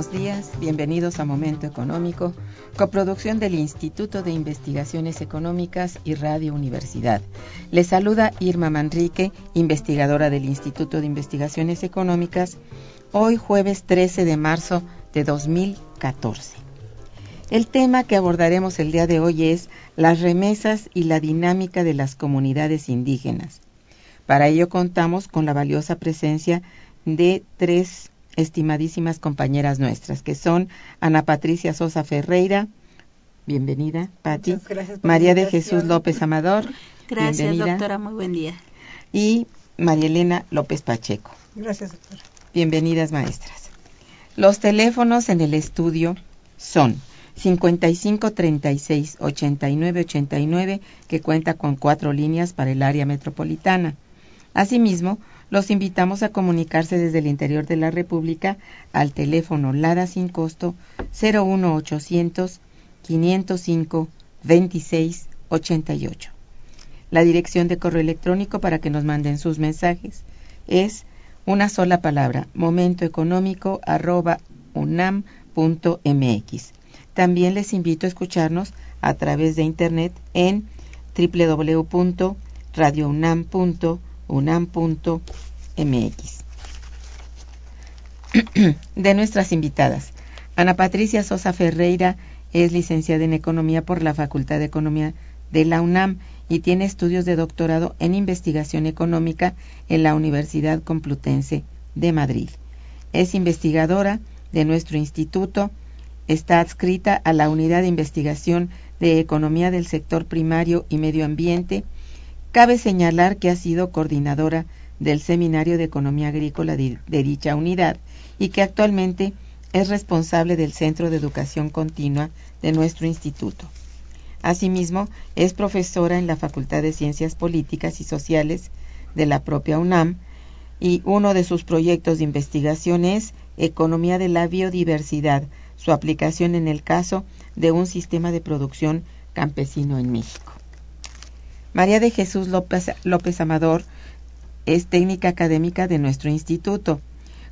Buenos días, bienvenidos a Momento Económico, coproducción del Instituto de Investigaciones Económicas y Radio Universidad. Les saluda Irma Manrique, investigadora del Instituto de Investigaciones Económicas, hoy jueves 13 de marzo de 2014. El tema que abordaremos el día de hoy es las remesas y la dinámica de las comunidades indígenas. Para ello contamos con la valiosa presencia de tres estimadísimas compañeras nuestras, que son Ana Patricia Sosa Ferreira, bienvenida, Pati, María de Jesús López Amador, gracias doctora, muy buen día, y María Elena López Pacheco. Gracias doctora. Bienvenidas maestras. Los teléfonos en el estudio son 55 36 89 89 que cuenta con cuatro líneas para el área metropolitana. Asimismo, los invitamos a comunicarse desde el interior de la República al teléfono LADA sin costo 01800 505 2688. La dirección de correo electrónico para que nos manden sus mensajes es una sola palabra, momentoeconómico arroba unam.mx. También les invito a escucharnos a través de internet en www.radiounam.mx unam.mx. de nuestras invitadas. Ana Patricia Sosa Ferreira es licenciada en Economía por la Facultad de Economía de la UNAM y tiene estudios de doctorado en investigación económica en la Universidad Complutense de Madrid. Es investigadora de nuestro instituto, está adscrita a la Unidad de Investigación de Economía del Sector Primario y Medio Ambiente Cabe señalar que ha sido coordinadora del Seminario de Economía Agrícola de, dicha unidad y que actualmente es responsable del Centro de Educación Continua de nuestro instituto. Asimismo, es profesora en la Facultad de Ciencias Políticas y Sociales de la propia UNAM y uno de sus proyectos de investigación es Economía de la Biodiversidad, su aplicación en el caso de un sistema de producción campesino en México. María de Jesús López, López Amador es técnica académica de nuestro instituto.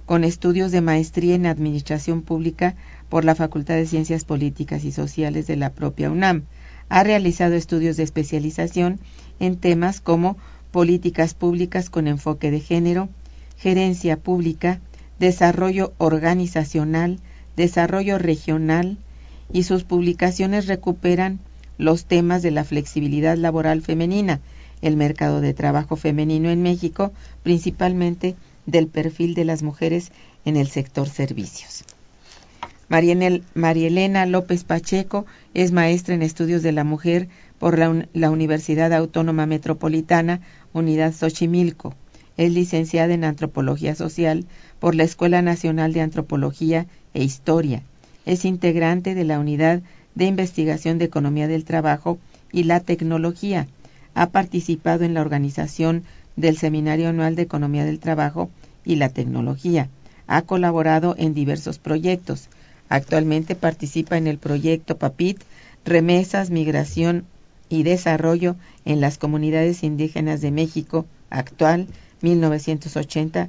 con estudios de maestría en Administración Pública por la Facultad de Ciencias Políticas y Sociales de la propia UNAM. Ha realizado estudios de especialización en temas como políticas públicas con enfoque de género, gerencia pública, desarrollo organizacional, desarrollo regional y sus publicaciones recuperan los temas de la flexibilidad laboral femenina, el mercado de trabajo femenino en México, principalmente del perfil de las mujeres en el sector servicios. María Elena López Pacheco es maestra en estudios de la mujer por la, Universidad Autónoma Metropolitana, Unidad Xochimilco. Es licenciada en Antropología Social por la Escuela Nacional de Antropología e Historia. Es integrante de la Unidad de Investigación de Economía del Trabajo y la Tecnología. Ha participado en la organización del Seminario Anual de Economía del Trabajo y la Tecnología. Ha colaborado en diversos proyectos Actualmente participa en el proyecto PAPIT, Remesas, Migración y Desarrollo en las Comunidades Indígenas de México, actual 1980-2010,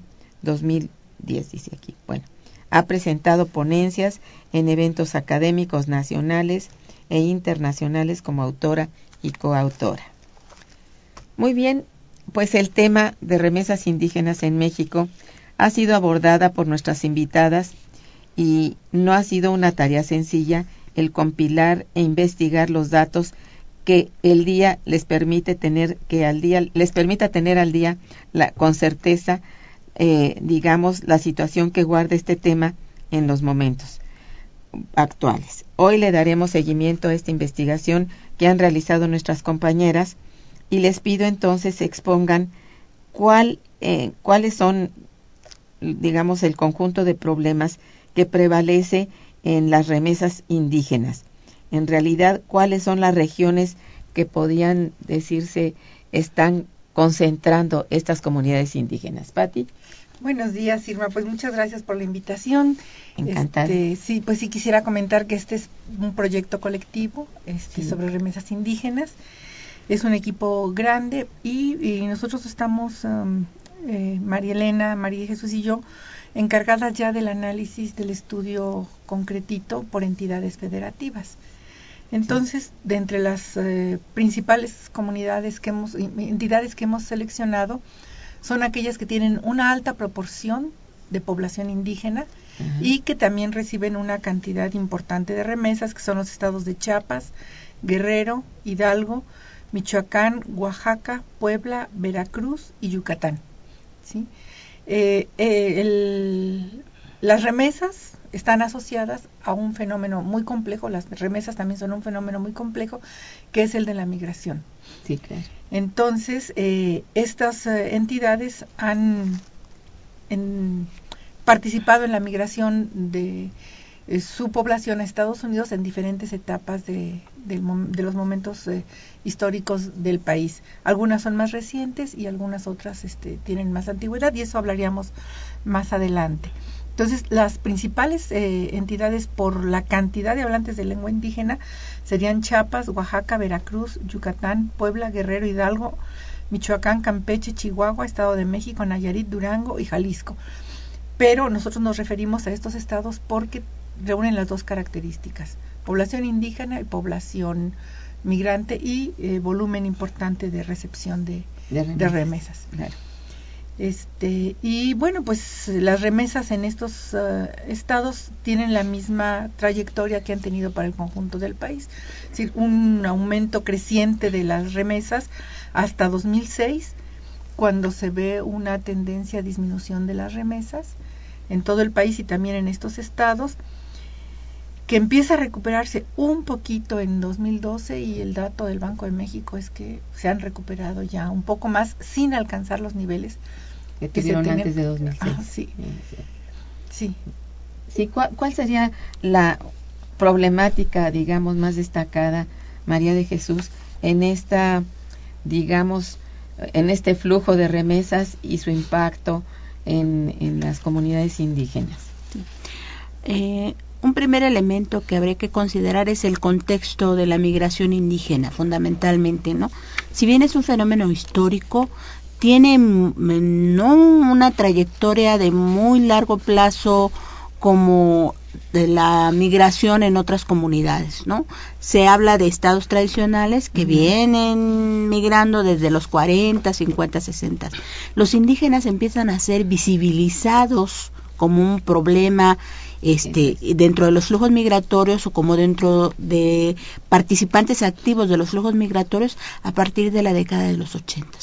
dice aquí. Bueno, ha presentado ponencias en eventos académicos nacionales e internacionales como autora y coautora. Muy bien, pues el tema de remesas indígenas en México ha sido abordada por nuestras invitadas y no ha sido una tarea sencilla el compilar e investigar los datos que el día les permite tener que al día les permita tener al día con certeza eh, digamos la situación que guarda este tema en los momentos actuales. Hoy le daremos seguimiento a esta investigación que han realizado nuestras compañeras y les pido entonces expongan cuál, eh, cuáles son, digamos, el conjunto de problemas que prevalece en las remesas indígenas. En realidad, ¿cuáles son las regiones que podían decirse están concentrando estas comunidades indígenas? Patti. Buenos días, Irma. Pues muchas gracias por la invitación. Encantada. Este, sí, pues sí quisiera comentar que este es un proyecto colectivo este, sobre remesas indígenas. Es un equipo grande y, nosotros estamos, um, eh, María Elena, María Jesús y yo, encargadas ya del análisis del estudio concretito por entidades federativas. Entonces, de entre las eh, principales comunidades que hemos, entidades que hemos seleccionado, son aquellas que tienen una alta proporción de población indígena y que también reciben una cantidad importante de remesas, que son los estados de Chiapas, Guerrero, Hidalgo, Michoacán, Oaxaca, Puebla, Veracruz y Yucatán. ¿sí? Eh, eh, las remesas están asociadas a un fenómeno muy complejo, las remesas también son un fenómeno muy complejo, que es el de la migración. Sí, claro. Entonces, eh, estas entidades han participado en la migración de eh, su población a Estados Unidos en diferentes etapas de, los momentos eh, históricos del país. Algunas son más recientes y algunas otras este, tienen más antigüedad y eso hablaríamos más adelante. Entonces, las principales eh, entidades por la cantidad de hablantes de lengua indígena serían Chiapas, Oaxaca, Veracruz, Yucatán, Puebla, Guerrero, Hidalgo, Michoacán, Campeche, Chihuahua, Estado de México, Nayarit, Durango y Jalisco. Pero nosotros nos referimos a estos estados porque reúnen las dos características, población indígena y población migrante y eh, volumen importante de recepción de, remesas. Este, y bueno, pues las remesas en estos eh, estados tienen la misma trayectoria que han tenido para el conjunto del país. Es decir, un aumento creciente de las remesas hasta 2006, cuando se ve una tendencia a disminución de las remesas en todo el país y también en estos estados que empieza a recuperarse un poquito en 2012 y el dato del Banco de México es que se han recuperado ya un poco más sin alcanzar los niveles que, tuvieron antes de 2006. Ah, sí. Sí. sí. ¿cuál, ¿Cuál sería la problemática, digamos, más destacada, María de Jesús, en esta, digamos, en este flujo de remesas y su impacto en, en las comunidades indígenas? Eh, un primer elemento que habría que considerar es el contexto de la migración indígena, fundamentalmente, ¿no? Si bien es un fenómeno histórico, tiene no una trayectoria de muy largo plazo como de la migración en otras comunidades, ¿no? Se habla de estados tradicionales que vienen migrando desde los 40, 50, 60. Los indígenas empiezan a ser visibilizados como un problema este dentro de los flujos migratorios o como dentro de participantes activos de los flujos migratorios a partir de la década de los 80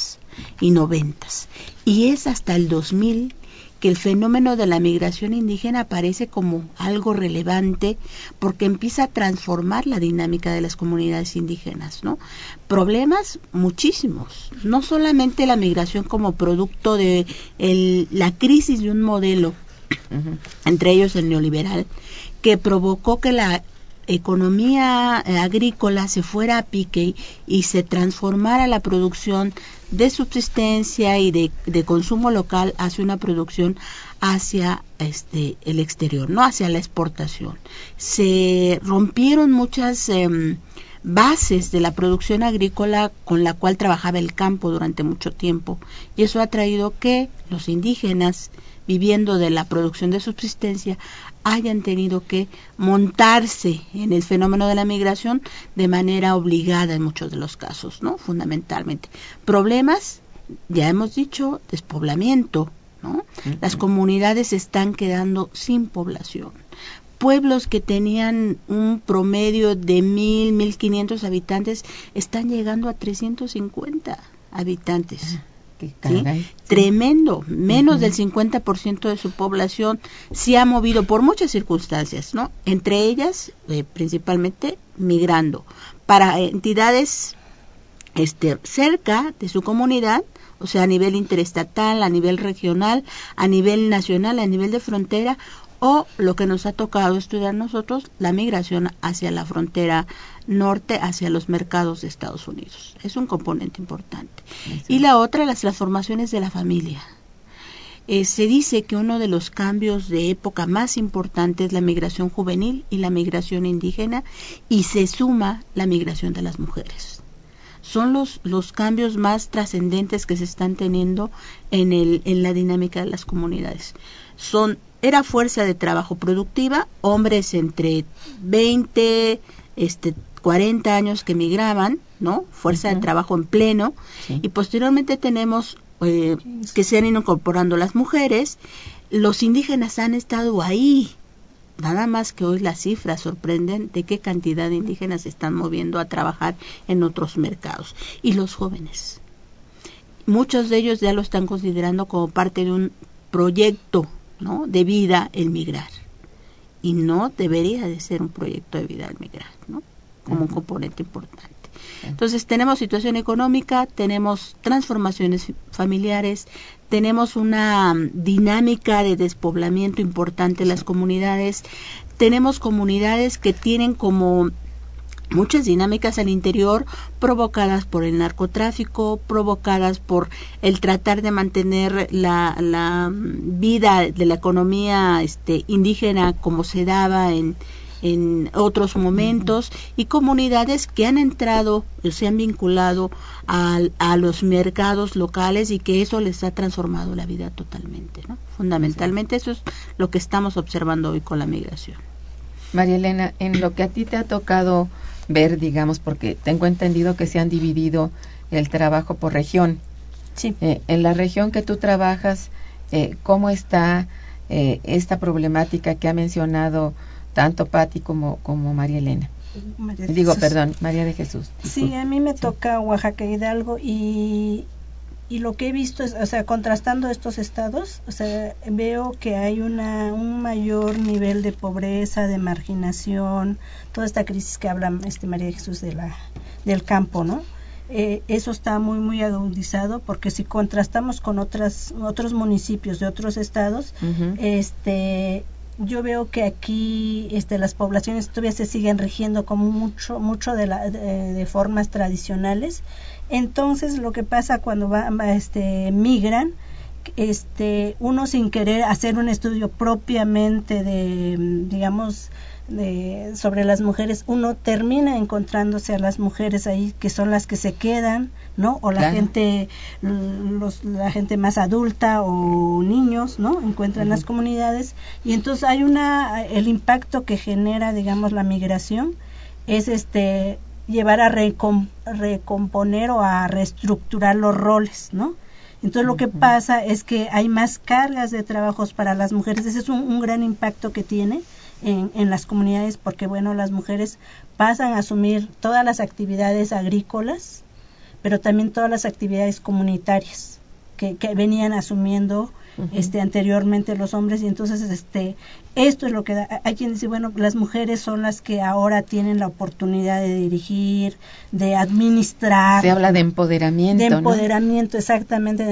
y 90 y es hasta el 2000 que el fenómeno de la migración indígena aparece como algo relevante porque empieza a transformar la dinámica de las comunidades indígenas, ¿no? Problemas muchísimos, no solamente la migración como producto de la crisis de un modelo, entre ellos el neoliberal, que provocó que la economía agrícola se fuera a pique y se transformara la producción de subsistencia y de, consumo local hacia una producción hacia este el exterior, no hacia la exportación. Se rompieron muchas em, bases de la producción agrícola con la cual trabajaba el campo durante mucho tiempo y eso ha traído que los indígenas viviendo de la producción de subsistencia hayan tenido que montarse en el fenómeno de la migración de manera obligada en muchos de los casos, ¿no? Fundamentalmente. Problemas, ya hemos dicho, despoblamiento, ¿no? Las comunidades están quedando sin población. Pueblos que tenían un promedio de mil, mil quinientos habitantes están llegando a 350 habitantes. Tremendo, menos del 50% de su población se ha movido por muchas circunstancias, ¿no? Entre ellas, eh, principalmente, migrando para entidades este, cerca de su comunidad, o sea, a nivel interestatal, a nivel regional, a nivel nacional, a nivel de frontera, o lo que nos ha tocado estudiar nosotros, la migración hacia la frontera norte, hacia los mercados de Estados Unidos. Es un componente importante. Y la otra, las transformaciones de la familia. Eh, se dice que uno de los cambios de época más importantes es la migración juvenil y la migración indígena y se suma la migración de las mujeres. Son los, los cambios más trascendentes que se están teniendo en, el, en la dinámica de las comunidades. Son era fuerza de trabajo productiva, hombres entre 20, este, 40 años que migraban, ¿no? Fuerza de trabajo en pleno. Y posteriormente tenemos eh, que se han ido incorporando las mujeres. Los indígenas han estado ahí. Nada más que hoy las cifras sorprenden de qué cantidad de indígenas se están moviendo a trabajar en otros mercados. Y los jóvenes. Muchos de ellos ya lo están considerando como parte de un proyecto ¿no? de vida el migrar. Y no debería de ser un proyecto de vida el migrar, ¿no? Como un componente importante. Entonces tenemos situación económica, tenemos transformaciones familiares, tenemos una mm, dinámica de despoblamiento importante en las comunidades, tenemos comunidades que tienen como muchas dinámicas al interior provocadas por el narcotráfico, provocadas por el tratar de mantener la, la vida de la economía este, indígena como se daba en, en otros momentos y comunidades que han entrado o se han vinculado a, a, los mercados locales y que eso les ha transformado la vida totalmente. ¿no? Fundamentalmente eso es lo que estamos observando hoy con la migración. María Elena, en lo que a ti te ha tocado ver, digamos, porque tengo entendido que se han dividido el trabajo por región. Sí. Eh, en la región que tú trabajas, eh, ¿cómo está eh, esta problemática que ha mencionado tanto Patti como, como María Elena? Digo, perdón, María de Jesús. Sí, a mí me toca Oaxaca Hidalgo y, y lo que he visto es, o sea, contrastando estos estados, o sea, veo que hay una, un mayor nivel de pobreza, de marginación, toda esta crisis que habla este María Jesús de la, del campo, ¿no? Eh, eso está muy muy agudizado porque si contrastamos con otras otros municipios de otros estados este yo veo que aquí este las poblaciones todavía se siguen rigiendo como mucho mucho de, la, de formas tradicionales. Entonces lo que pasa cuando va, este, migran, este, uno sin querer hacer un estudio propiamente de, digamos, de, sobre las mujeres, uno termina encontrándose a las mujeres ahí que son las que se quedan, ¿no? O la Claro. gente, los, la gente más adulta o niños, ¿no? Encuentran las comunidades y entonces hay una, el impacto que genera, digamos, la migración es este llevar a recom- recomponer o a reestructurar los roles, ¿no? Entonces lo que pasa es que hay más cargas de trabajos para las mujeres. Ese es un, un gran impacto que tiene en, en las comunidades porque, bueno, las mujeres pasan a asumir todas las actividades agrícolas, pero también todas las actividades comunitarias que, que venían asumiendo este anteriormente los hombres. Y entonces este esto es lo que da, hay quien dice bueno las mujeres son las que ahora tienen la oportunidad de dirigir de administrar. Se habla de empoderamiento, de ¿no? empoderamiento exactamente de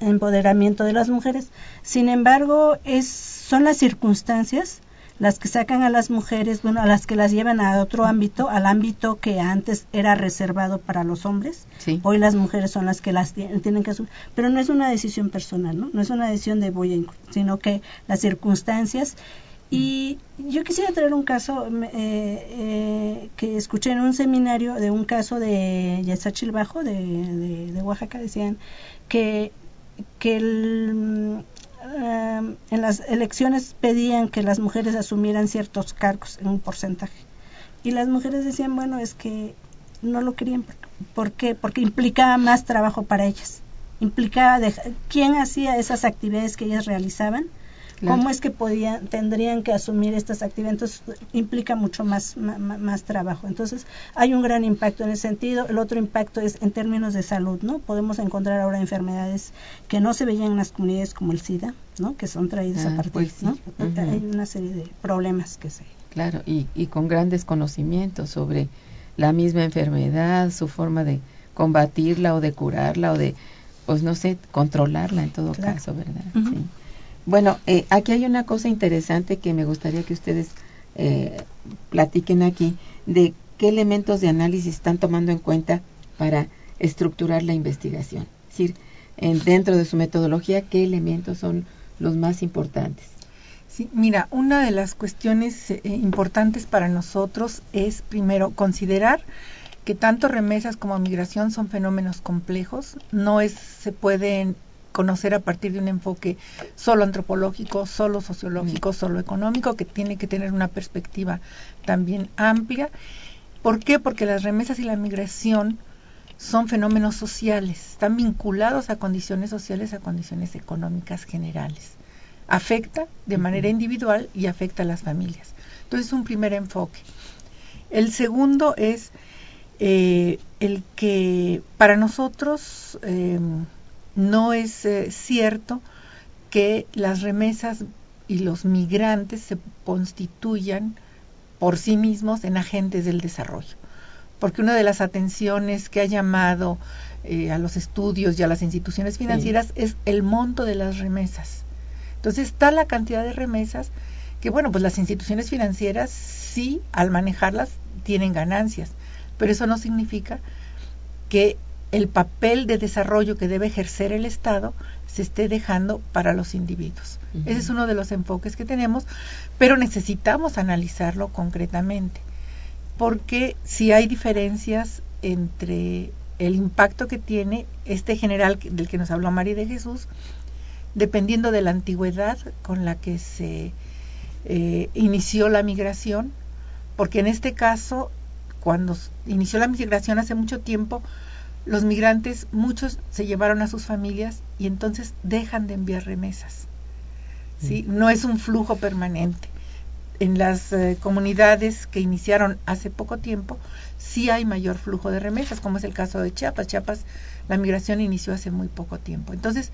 empoderamiento de las mujeres. Sin embargo es son las circunstancias las que sacan a las mujeres bueno a las que las llevan a otro ámbito al ámbito que antes era reservado para los hombres Sí. hoy las mujeres son las que las ti- tienen que asumir. Pero no es una decisión personal no no es una decisión de voy a sino que las circunstancias. Y yo quisiera traer un caso eh, eh, que escuché en un seminario de un caso de Yazachilbajo de, de, de Oaxaca, decían que, que el, ah, en las elecciones pedían que las mujeres asumieran ciertos cargos en un porcentaje. Y las mujeres decían, bueno, es que no lo querían. ¿Por qué? Porque implicaba más trabajo para ellas. Implicaba dejar, quién hacía esas actividades que ellas realizaban Claro. ¿Cómo es que podían, tendrían que asumir estas actividades? Entonces implica mucho más, más, trabajo. Entonces hay un gran impacto en ese sentido. El otro impacto es en términos de salud, ¿no? Podemos encontrar ahora enfermedades que no se veían en las comunidades como el SIDA, ¿no? Que son traídas Ah, a partir, pues sí. Hay una serie de problemas que se... Claro, y, y con grandes conocimientos sobre la misma enfermedad, su forma de combatirla o de curarla o de, pues no sé, controlarla en todo Claro. caso, ¿verdad? Sí. Bueno, eh, aquí hay una cosa interesante que me gustaría que ustedes eh, platiquen aquí de qué elementos de análisis están tomando en cuenta para estructurar la investigación. Es decir, en- dentro de su metodología, qué elementos son los más importantes. Sí, mira, una de las cuestiones eh, importantes para nosotros es primero considerar que tanto remesas como migración son fenómenos complejos, no es se pueden conocer a partir de un enfoque solo antropológico, solo sociológico, solo económico, que tiene que tener una perspectiva también amplia. ¿Por qué? Porque las remesas y la migración son fenómenos sociales, están vinculados a condiciones sociales, a condiciones económicas generales afecta de manera individual y afecta a las familias. Entonces, un primer enfoque. El segundo es eh, el que para nosotros eh, no es eh, cierto que las remesas y los migrantes se constituyan por sí mismos en agentes del desarrollo. Porque una de las atenciones que ha llamado eh, a los estudios y a las instituciones financieras es el monto de las remesas. Entonces está la cantidad de remesas que, bueno, pues las instituciones financieras sí, al manejarlas, tienen ganancias, pero eso no significa que el papel de desarrollo que debe ejercer el Estado se esté dejando para los individuos. Ese es uno de los enfoques que tenemos, pero necesitamos analizarlo concretamente, porque si hay diferencias entre el impacto que tiene este general del que nos habló María de Jesús, dependiendo de la antigüedad con la que se eh, inició la migración, porque en este caso, cuando inició la migración hace mucho tiempo, los migrantes, muchos se llevaron a sus familias y entonces dejan de enviar remesas. ¿sí? No es un flujo permanente. En las eh, comunidades que iniciaron hace poco tiempo, sí hay mayor flujo de remesas, como es el caso de Chiapas. Chiapas, la migración inició hace muy poco tiempo. Entonces,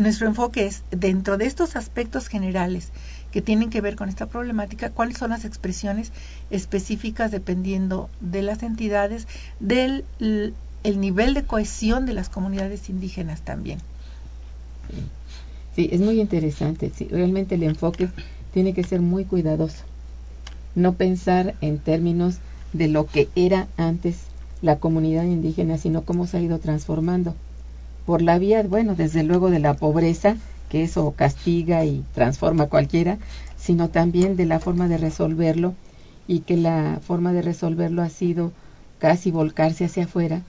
nuestro enfoque es, dentro de estos aspectos generales que tienen que ver con esta problemática, cuáles son las expresiones específicas dependiendo de las entidades, del el nivel de cohesión de las comunidades indígenas también. Sí, es muy interesante. Sí, realmente el enfoque tiene que ser muy cuidadoso. No pensar en términos de lo que era antes la comunidad indígena, sino cómo se ha ido transformando. Por la vía, bueno, desde luego de la pobreza que eso castiga y transforma a cualquiera, sino también de la forma de resolverlo y que la forma de resolverlo ha sido casi volcarse hacia afuera,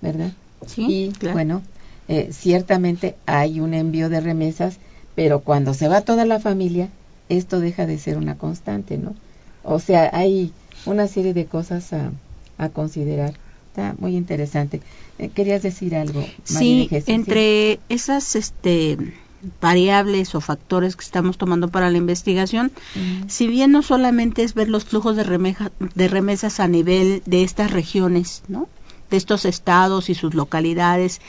¿verdad? Sí, y bueno, eh, ciertamente hay un envío de remesas, pero cuando se va toda la familia, esto deja de ser una constante, ¿no? O sea, hay una serie de cosas a, a considerar. Está muy interesante. Eh, ¿Querías decir algo? María sí, entre esas este, variables o factores que estamos tomando para la investigación, si bien no solamente es ver los flujos de, de remesas a nivel de estas regiones, ¿no? de estos estados y sus localidades,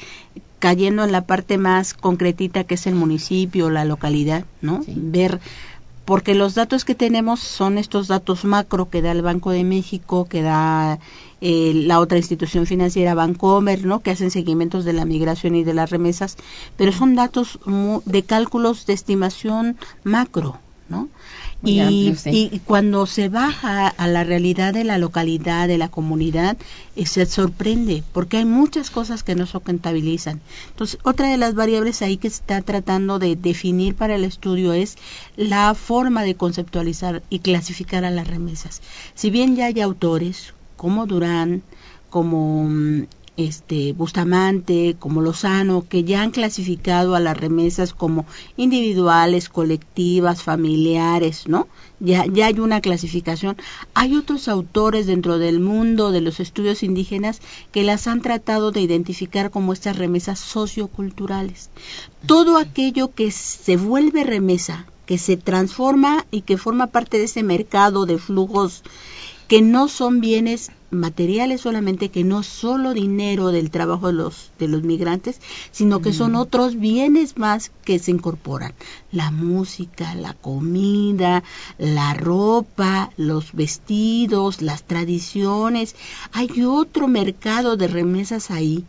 cayendo en la parte más concretita que es el municipio, la localidad, ¿no? Ver porque los datos que tenemos son estos datos macro que da el Banco de México, que da eh, la otra institución financiera Bancomer, ¿no? que hacen seguimientos de la migración y de las remesas, pero son datos de cálculos de estimación macro, ¿no? Y, cuando se baja a la realidad de la localidad, de la comunidad, eh, se sorprende, porque hay muchas cosas que no se contabilizan. Entonces, otra de las variables ahí que se está tratando de definir para el estudio es la forma de conceptualizar y clasificar a las remesas. Si bien ya hay autores como Durán, como mm, este Bustamante, como Lozano, que ya han clasificado a las remesas como individuales, colectivas, familiares, ¿no? Ya, ya hay una clasificación. Hay otros autores dentro del mundo de los estudios indígenas que las han tratado de identificar como estas remesas socioculturales. Todo aquello que se vuelve remesa, que se transforma y que forma parte de ese mercado de flujos que no son bienes materiales solamente, que no solo dinero del trabajo de los, de los migrantes, sino que son otros bienes más que se incorporan. La música, la comida, la ropa, los vestidos, las tradiciones. Hay otro mercado de remesas ahí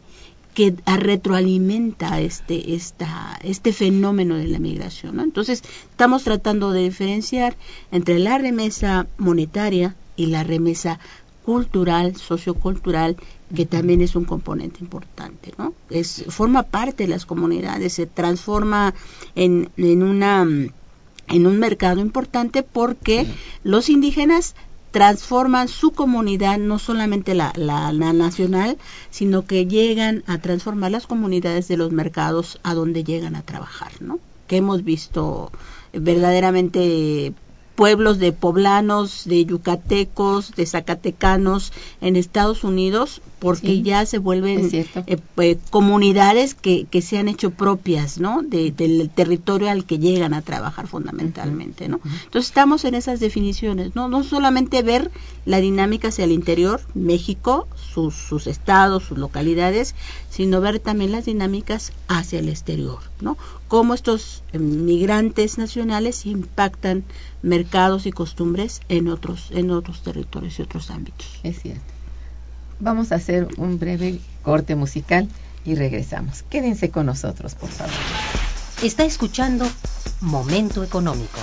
que retroalimenta este, esta, este fenómeno de la migración. Entonces, estamos tratando de diferenciar entre la remesa monetaria y la remesa cultural, sociocultural, que también es un componente importante, ¿no? Es, forma parte de las comunidades, se transforma en, en, una, en un mercado importante porque los indígenas transforman su comunidad, no solamente la, la, la, nacional, sino que llegan a transformar las comunidades de los mercados a donde llegan a trabajar, ¿no? Que hemos visto verdaderamente pueblos de poblanos, de yucatecos, de zacatecanos en Estados Unidos, porque ya se vuelven eh, pues, comunidades que, que se han hecho propias, ¿no? del territorio al que llegan a trabajar fundamentalmente, ¿no? Entonces estamos en esas definiciones, ¿no? No solamente ver la dinámica hacia el interior, México, sus, sus estados, sus localidades, sino ver también las dinámicas hacia el exterior, ¿no? Cómo estos eh, migrantes nacionales impactan mercados y costumbres en otros, en otros territorios y otros ámbitos. Es cierto. Vamos a hacer un breve corte musical y regresamos. Quédense con nosotros, por favor. Está escuchando Momento Económico.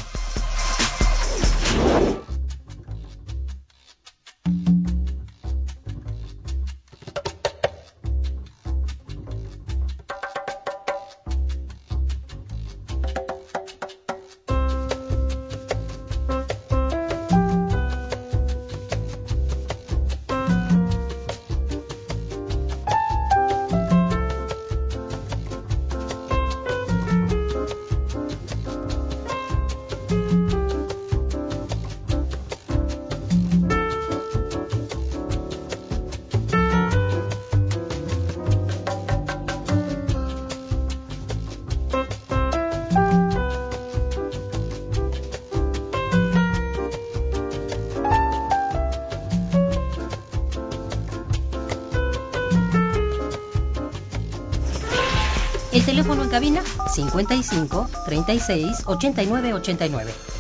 Cabina 55 36 89 89.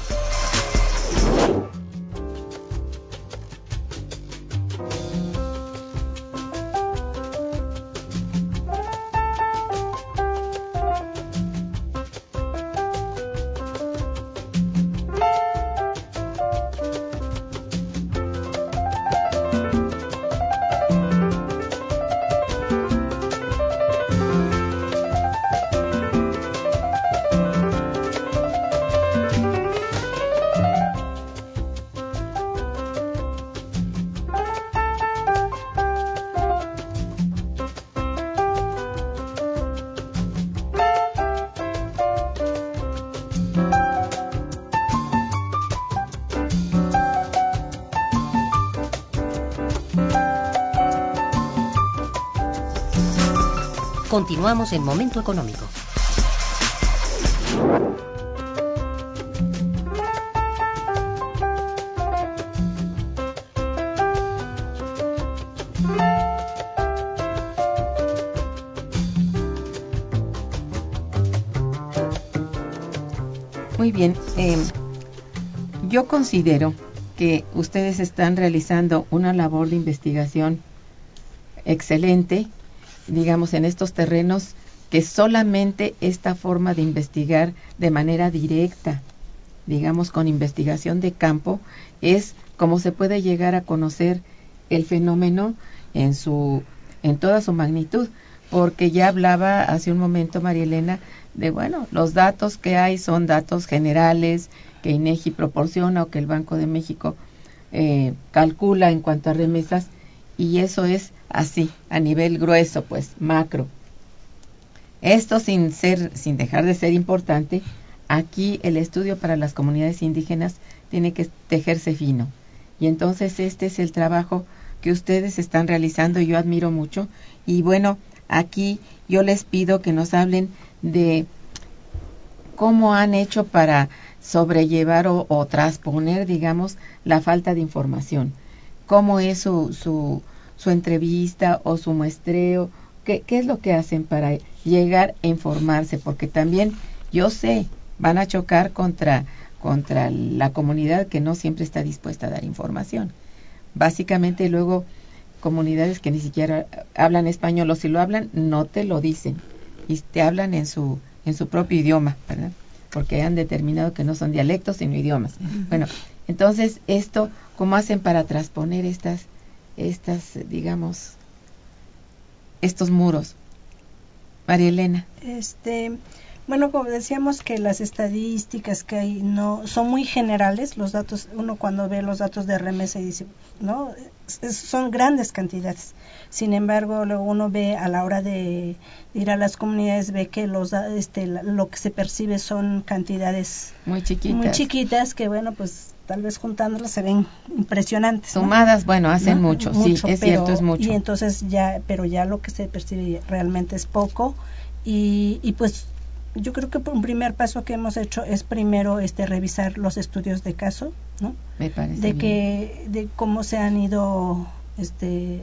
Continuamos en Momento Económico. Muy bien. eh, yo considero que ustedes están realizando una labor de investigación excelente, digamos, en estos terrenos que solamente esta forma de investigar de manera directa, digamos, con investigación de campo, es como se puede llegar a conocer el fenómeno en su en toda su magnitud, porque ya hablaba hace un momento María Elena de bueno, los datos que hay son datos generales que INEGI proporciona o que el Banco de México eh, calcula en cuanto a remesas y eso es así a nivel grueso, pues macro. Esto sin ser, sin dejar de ser importante, aquí el estudio para las comunidades indígenas tiene que tejerse fino. Y entonces este es el trabajo que ustedes están realizando yo admiro mucho. Y bueno, aquí yo les pido que nos hablen de cómo han hecho para sobrellevar o, o transponer, digamos, la falta de información. ¿Cómo es su, su, su entrevista o su muestreo? ¿Qué, ¿Qué es lo que hacen para llegar a informarse? Porque también yo sé, van a chocar contra, contra la comunidad que no siempre está dispuesta a dar información. Básicamente luego comunidades que ni siquiera hablan español o si lo hablan no te lo dicen y te hablan en su en su propio idioma, ¿verdad? Porque han determinado que no son dialectos sino idiomas. Bueno, entonces esto cómo hacen para transponer estas estas digamos estos muros. María Elena. Este, bueno, como decíamos que las estadísticas que hay no son muy generales, los datos, uno cuando ve los datos de remesa y dice, no, es- son grandes cantidades. Sin embargo, luego uno ve a la hora de ir a las comunidades ve que los este lo que se percibe son cantidades Muy chiquitas. muy chiquitas que bueno, pues tal vez juntándolas se ven impresionantes. ¿no? Sumadas, bueno, hacen ¿no? mucho, sí, es pero- cierto, es mucho. Y entonces ya, pero ya lo que se percibe realmente es poco y, y pues yo creo que un primer paso que hemos hecho es primero este revisar los estudios de caso, ¿no? Me parece De bien. que de cómo se han ido este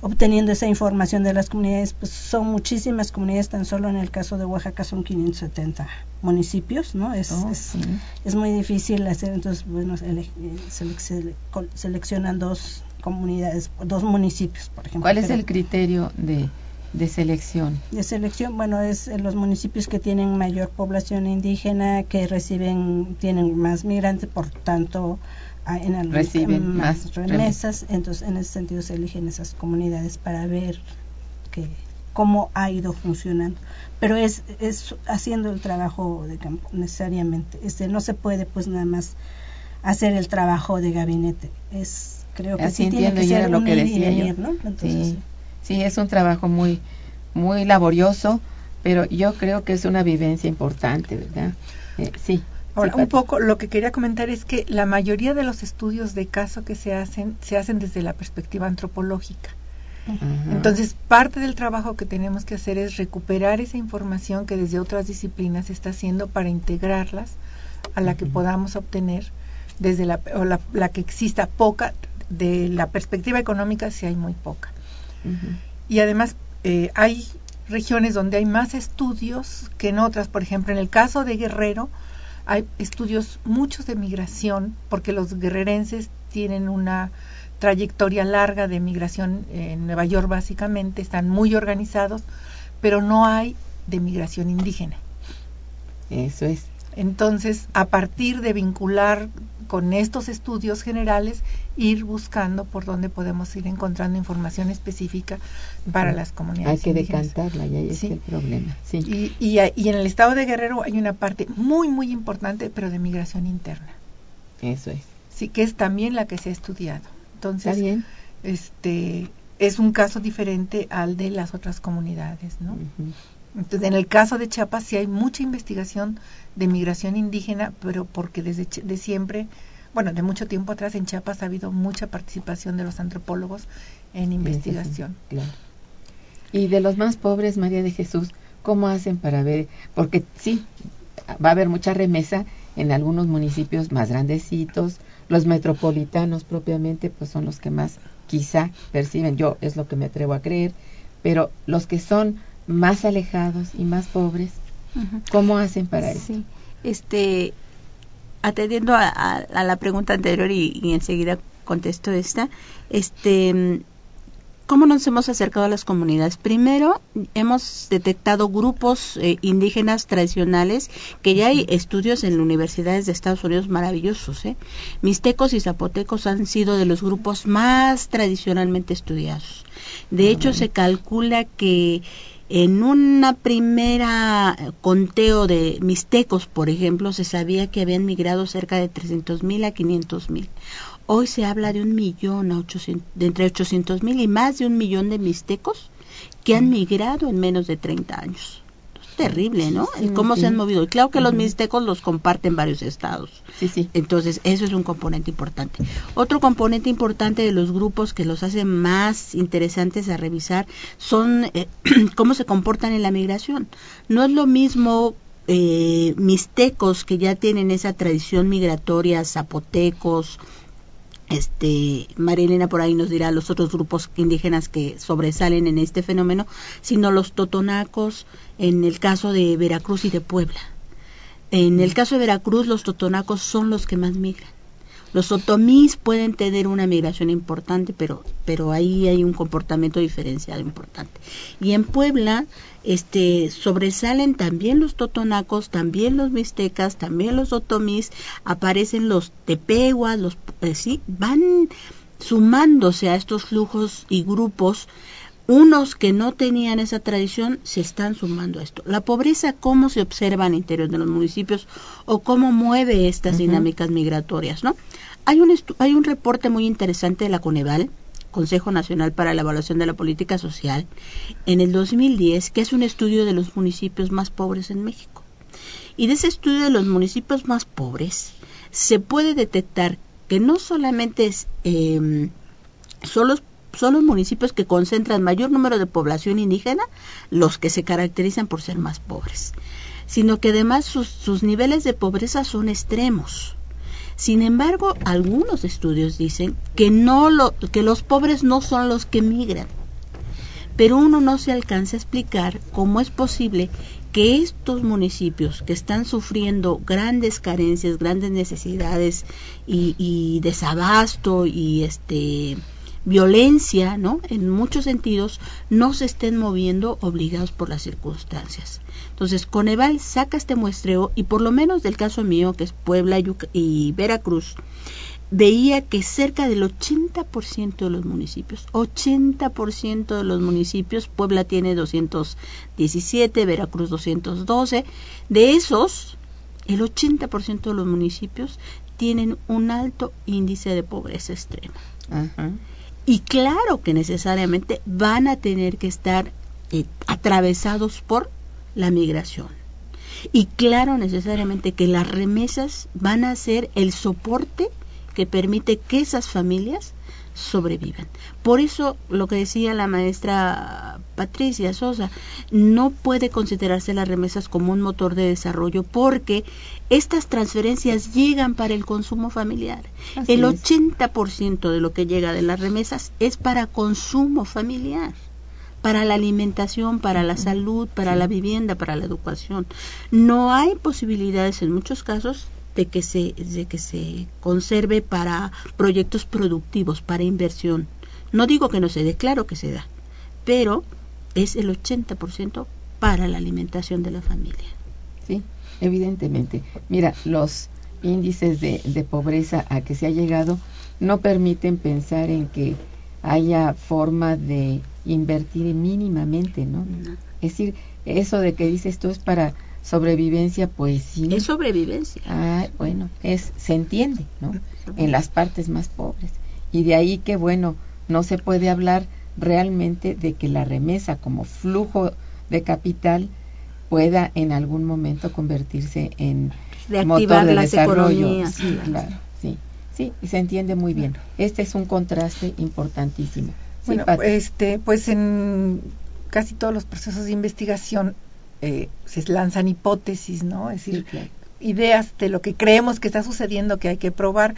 obteniendo esa información de las comunidades, pues son muchísimas comunidades, tan solo en el caso de Oaxaca son 570 municipios, ¿no? Es, Oh, es, sí. es muy difícil hacer, entonces, bueno, ele- selec- sele- col- seleccionan dos comunidades, dos municipios, por ejemplo. ¿Cuál es el criterio de, de selección? De selección, bueno, es los municipios que tienen mayor población indígena, que reciben, tienen más migrantes, por tanto, en algún- Reciben más remesas, entonces en ese sentido se eligen esas comunidades para ver que cómo ha ido funcionando pero es, es haciendo el trabajo de campo necesariamente este no se puede pues nada más hacer el trabajo de gabinete es creo que Así sí tiene que ser lo que decía yo. venir, ¿no? Entonces, sí, sí, es un trabajo muy, muy laborioso, pero yo creo que es una vivencia importante, ¿verdad? Eh, sí. Ahora, sí, un poco lo que quería comentar es que la mayoría de los estudios de caso que se hacen se hacen desde la perspectiva antropológica. Entonces, parte del trabajo que tenemos que hacer es recuperar esa información que desde otras disciplinas se está haciendo para integrarlas a la que podamos obtener desde la, o la, la que exista poca, de la perspectiva económica si hay muy poca. Y además eh, hay regiones donde hay más estudios que en otras. Por ejemplo, en el caso de Guerrero hay estudios muchos de migración porque los guerrerenses tienen una trayectoria larga de migración en Nueva York básicamente, están muy organizados, pero no hay de migración indígena. Eso es. Entonces, a partir de vincular con estos estudios generales, ir buscando por dónde podemos ir encontrando información específica para las Hay comunidades que indígenas. decantarla y ahí Sí. es el problema. Sí. Y, y, en el estado de Guerrero hay una parte muy, muy importante, pero de migración interna. Eso es. Sí, que es también la que se ha estudiado. Está Entonces, bien. este es un caso diferente al de las otras comunidades, ¿no? Entonces, en el caso de Chiapas sí hay mucha investigación de migración indígena, pero porque desde de siempre, bueno, de mucho tiempo atrás en Chiapas ha habido mucha participación de los antropólogos en investigación. Sí, claro. Y de los más pobres, María de Jesús, ¿cómo hacen para ver? Porque sí, va a haber mucha remesa en algunos municipios más grandecitos, los metropolitanos propiamente, pues son los que más quizá perciben, yo es lo que me atrevo a creer, pero los que son más alejados y más pobres, ¿cómo hacen para eso? Este, atendiendo a, la pregunta anterior y, y enseguida contesto esta, este, ¿Cómo nos hemos acercado a las comunidades? Primero, hemos detectado grupos eh, indígenas tradicionales que ya hay estudios en universidades de Estados Unidos maravillosos. ¿eh? Mixtecos y zapotecos han sido de los grupos más tradicionalmente estudiados. De ah, hecho, se calcula que en una primera conteo de mixtecos, por ejemplo, se sabía que habían migrado cerca de 300 mil a 500 mil. Hoy se habla de un millón a de entre 800 mil y más de un millón de mixtecos que han migrado en menos de 30 años. Terrible, ¿no? cómo se han movido. Y claro que los mixtecos los comparten varios estados. Sí, sí. Entonces, eso es un componente importante. Otro componente importante de los grupos que los hace más interesantes a revisar son eh, cómo se comportan en la migración. No es lo mismo eh, mixtecos que ya tienen esa tradición migratoria, zapotecos, este María por ahí nos dirá los otros grupos indígenas que sobresalen en este fenómeno, sino los totonacos en el caso de Veracruz y de Puebla. En el caso de Veracruz los totonacos son los que más migran. Los otomís pueden tener una migración importante, pero, pero ahí hay un comportamiento diferenciado importante. Y en Puebla este, sobresalen también los totonacos, también los mixtecas, también los otomís, aparecen los tepehuas, los, eh, van sumándose a estos flujos y grupos unos que no tenían esa tradición se están sumando a esto. La pobreza, ¿cómo se observa en el interior de los municipios o cómo mueve estas dinámicas migratorias? ¿no? Hay, un hay un reporte muy interesante de la Coneval, Consejo Nacional para la Evaluación de la Política Social, en el 2010, que es un estudio de los municipios más pobres en México. Y de ese estudio de los municipios más pobres, se puede detectar que no solamente es, eh, son los son los municipios que concentran mayor número de población indígena los que se caracterizan por ser más pobres, sino que además sus, niveles de pobreza son extremos. Sin embargo, algunos estudios dicen que no lo, que los pobres no son los que migran. Pero uno no se alcanza a explicar cómo es posible que estos municipios que están sufriendo grandes carencias, grandes necesidades y, y desabasto y este violencia, ¿no? En muchos sentidos, no se estén moviendo obligados por las circunstancias. Entonces, Coneval saca este muestreo y por lo menos del caso mío, que es Puebla y Veracruz, veía que cerca del 80% de los municipios, 80% de los municipios, Puebla tiene 217, Veracruz 212, de esos, el 80% de los municipios tienen un alto índice de pobreza extrema. Y claro que necesariamente van a tener que estar eh, atravesados por la migración. Y claro necesariamente que las remesas van a ser el soporte que permite que esas familias sobrevivan. Por eso lo que decía la maestra Patricia Sosa, no puede considerarse las remesas como un motor de desarrollo porque estas transferencias llegan para el consumo familiar. el 80% de lo que llega de las remesas es para consumo familiar para la alimentación, para la salud, para la vivienda, para la educación. No hay posibilidades en muchos casos de que se, de que se conserve para proyectos productivos, para inversión. No digo que no se dé, claro que se da, pero es el 80% para la alimentación de la familia. Sí, evidentemente. Mira, los índices de, de pobreza a que se ha llegado no permiten pensar en que haya forma de invertir mínimamente, ¿no? Es decir, eso de que dices tú es para sobrevivencia, pues sí. Es sobrevivencia. Ah, bueno, es, se entiende, ¿no? En las partes más pobres. Y de ahí que, bueno, no se puede hablar realmente de que la remesa como flujo de capital pueda en algún momento convertirse en motor de desarrollo. Sí, claro, sí, sí, y se entiende muy bien. Este es un contraste importantísimo. Bueno, este, pues en casi todos los procesos de investigación eh, se lanzan hipótesis, ¿no? Es decir, ideas de lo que creemos que está sucediendo que hay que probar.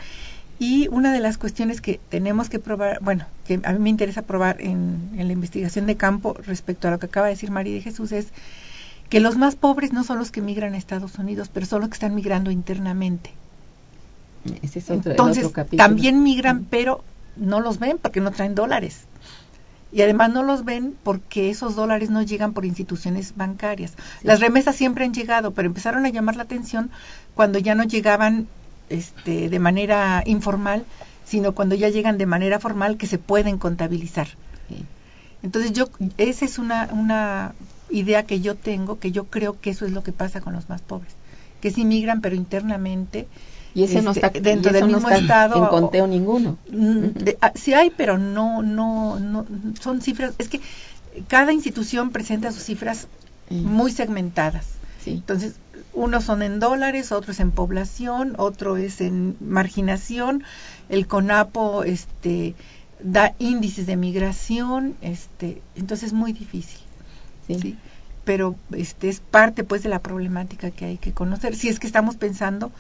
Y una de las cuestiones que tenemos que probar, bueno, que a mí me interesa probar en, en la investigación de campo respecto a lo que acaba de decir María de Jesús es que los más pobres no son los que migran a Estados Unidos, pero son los que están migrando internamente. Ese es otro, el Entonces, otro también migran, pero no los ven porque no traen dólares. Y además no los ven porque esos dólares no llegan por instituciones bancarias. Las remesas siempre han llegado, pero empezaron a llamar la atención cuando ya no llegaban este, de manera informal, sino cuando ya llegan de manera formal que se pueden contabilizar. Sí. Entonces yo, esa es una, una idea que yo tengo, que yo creo que eso es lo que pasa con los más pobres, que sí migran pero internamente Y ese no este, está dentro y del no mismo estado en conteo ninguno. Mm, de- ah, sí hay, pero no, no, no, son cifras, es que cada institución presenta sus cifras muy segmentadas. Sí. Entonces, unos son en dólares, otros en población, otro es en marginación. El CONAPO este, da índices de migración, este, entonces es muy difícil. Sí. ¿sí? Pero este es parte pues de la problemática que hay que conocer. Si es que estamos pensando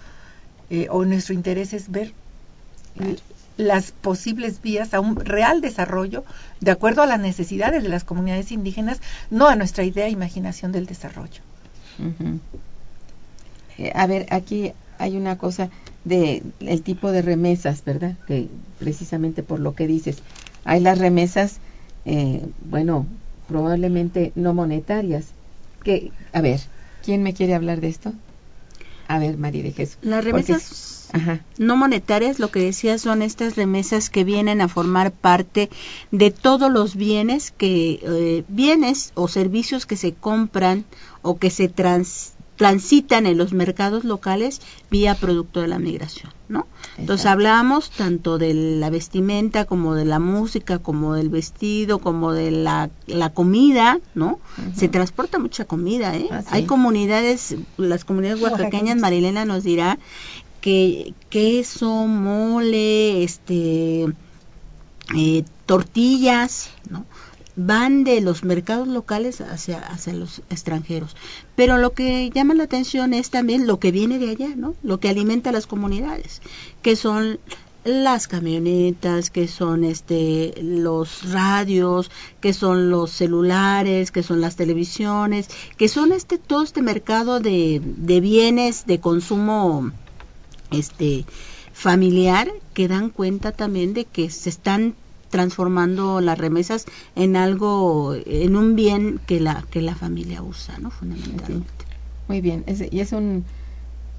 eh, o nuestro interés es ver las posibles vías a un real desarrollo de acuerdo a las necesidades de las comunidades indígenas, no a nuestra idea e imaginación del desarrollo. Eh, a ver, aquí hay una cosa de el tipo de remesas, ¿verdad? Que precisamente por lo que dices, hay las remesas, eh, bueno, probablemente no monetarias. Que, a ver, ¿quién me quiere hablar de esto? A ver, María de Jesús. Las remesas Ajá. no monetarias, lo que decía, son estas remesas que vienen a formar parte de todos los bienes que eh, bienes o servicios que se compran o que se trans- transitan en los mercados locales vía producto de la migración, ¿no? Entonces Exacto. hablamos tanto de la vestimenta como de la música, como del vestido, como de la, la comida, ¿no? Se transporta mucha comida, ¿eh? Ah, sí. Hay comunidades, las comunidades Oaxaqueñas. Marilena nos dirá que queso, mole, este, eh, tortillas, ¿no? Van de los mercados locales hacia, hacia los extranjeros. Pero lo que llama la atención es también lo que viene de allá, ¿no? Lo que alimenta a las comunidades, que son las camionetas, que son este los radios, que son los celulares, que son las televisiones, que son este todo este mercado de, de bienes de consumo este familiar que dan cuenta también de que se están transformando las remesas en algo en un bien que la que la familia usa no fundamentalmente Muy bien, es- y es un,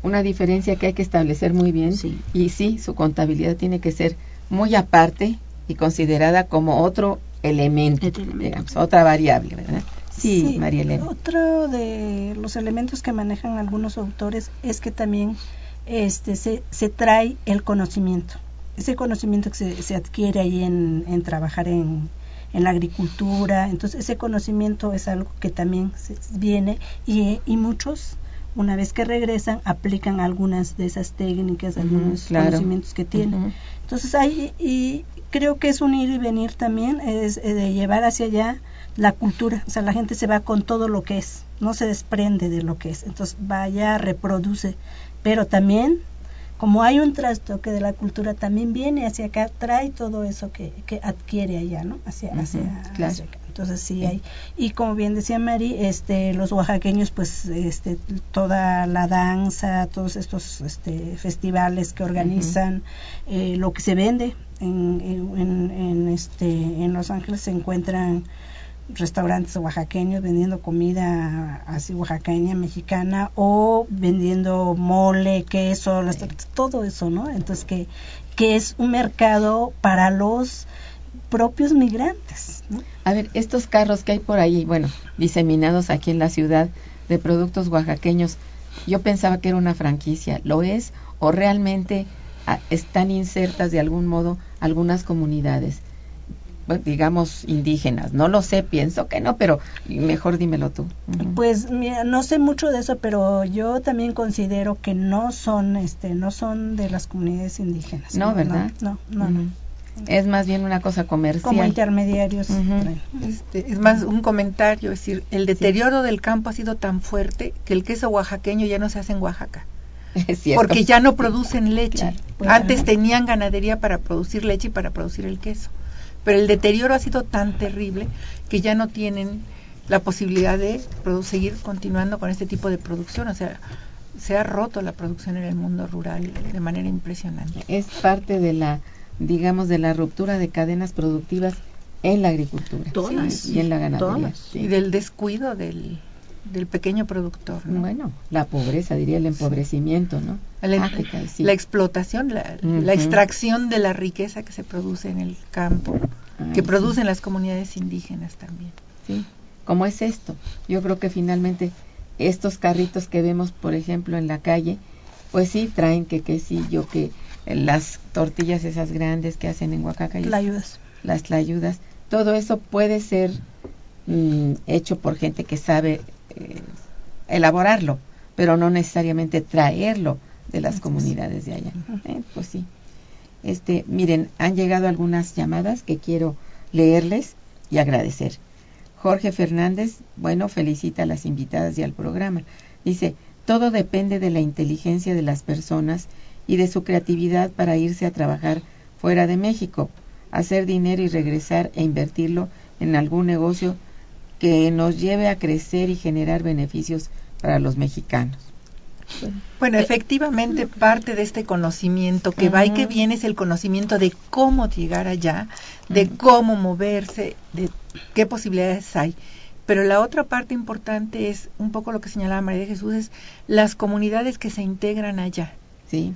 una diferencia que hay que establecer muy bien. Sí. Y sí, su contabilidad tiene que ser muy aparte y considerada como otro elemento, Otro elemento. digamos, otra variable, ¿verdad? Sí, María Elena. Otro de los elementos que manejan algunos autores es que también este se, se trae el conocimiento. Ese conocimiento que se, se adquiere ahí en, en trabajar en, en la agricultura. Entonces, ese conocimiento es algo que también se- viene y, y muchos, una vez que regresan, aplican algunas de esas técnicas, algunos claro. conocimientos que tienen. Entonces hay, y creo que es un ir y venir también, es eh, de llevar hacia allá la cultura, o sea, la gente se va con todo lo que es, no se desprende de lo que es, entonces vaya, reproduce, pero también, como hay un trastoque de la cultura, también viene hacia acá, trae todo eso que, que adquiere allá, ¿no? Hacia, Ujú, hacia, claro. hacia acá. Entonces sí hay, y como bien decía Mari, este, los oaxaqueños, pues, este, toda la danza, todos estos este, festivales que organizan, eh, lo que se vende en, en, en- en, este, en Los Ángeles se encuentran restaurantes oaxaqueños vendiendo comida así oaxaqueña, mexicana o vendiendo mole, queso, todo eso, ¿no? Entonces que, que es un mercado para los propios migrantes, ¿no? A ver, estos carros que hay por ahí, bueno, diseminados aquí en la ciudad de productos oaxaqueños, yo pensaba que era una franquicia, ¿lo es? ¿O realmente ah, están insertas de algún modo algunas comunidades, digamos indígenas? No lo sé, pienso que no, pero mejor dímelo tú. Pues mira, no sé mucho de eso, pero yo también considero que no son, este, no son de las comunidades indígenas. No, ¿verdad? No, no. Es más bien una cosa comercial. como intermediarios. Este, es más un comentario, es decir, el deterioro del campo ha sido tan fuerte que el queso oaxaqueño ya no se hace en Oaxaca, Es cierto. porque ya no producen leche. Claro. Antes tenían ganadería para producir leche y para producir el queso, pero el deterioro ha sido tan terrible que ya no tienen la posibilidad de seguir continuando con este tipo de producción, o sea, se ha roto la producción en el mundo rural de manera impresionante. Es parte de la, digamos, de la ruptura de cadenas productivas en la agricultura Todas. y en la ganadería. Todas. sí. Y del descuido del, del pequeño productor, ¿no? Bueno, la pobreza, diría el empobrecimiento, ¿no? La, sí. explotación, la, la extracción de la riqueza que se produce en el campo, que producen las comunidades indígenas también. Sí, ¿cómo es esto? Yo creo que finalmente estos carritos que vemos, por ejemplo, en la calle, pues sí, traen que quesillo, que las tortillas esas grandes que hacen en Oaxaca, y La ayudas. las tlayudas, todo eso puede ser mm, hecho por gente que sabe eh, elaborarlo, pero no necesariamente traerlo de las comunidades de allá. Eh, pues sí. Este, miren, han llegado algunas llamadas que quiero leerles y agradecer. Jorge Fernández, bueno, felicita a las invitadas y al programa. Dice, todo depende de la inteligencia de las personas y de su creatividad para irse a trabajar fuera de México, hacer dinero y regresar e invertirlo en algún negocio que nos lleve a crecer y generar beneficios para los mexicanos. Bueno, efectivamente parte de este conocimiento que va y que viene es el conocimiento de cómo llegar allá, de cómo moverse, de qué posibilidades hay. Pero la otra parte importante es un poco lo que señalaba María de Jesús, es las comunidades que se integran allá. Sí,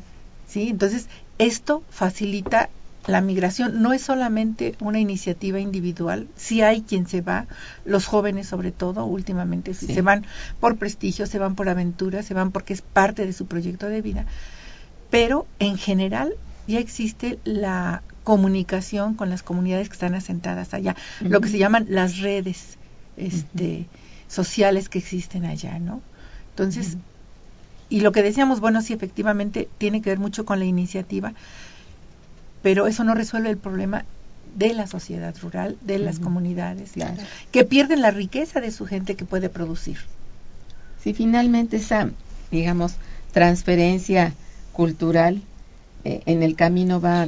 ¿sí? Entonces, esto facilita la migración. No es solamente una iniciativa individual, si hay quien se va, los jóvenes sobre todo, últimamente sí Sí. se van por prestigio, se van por aventura, se van porque es parte de su proyecto de vida. Pero en general ya existe la comunicación con las comunidades que están asentadas allá, lo que se llaman las redes este, sociales que existen allá, ¿no? Entonces, y lo que decíamos, bueno, sí, efectivamente tiene que ver mucho con la iniciativa, pero eso no resuelve el problema de la sociedad rural, de las comunidades, que pierden la riqueza de su gente que puede producir. si finalmente esa, digamos, transferencia cultural eh, en el camino va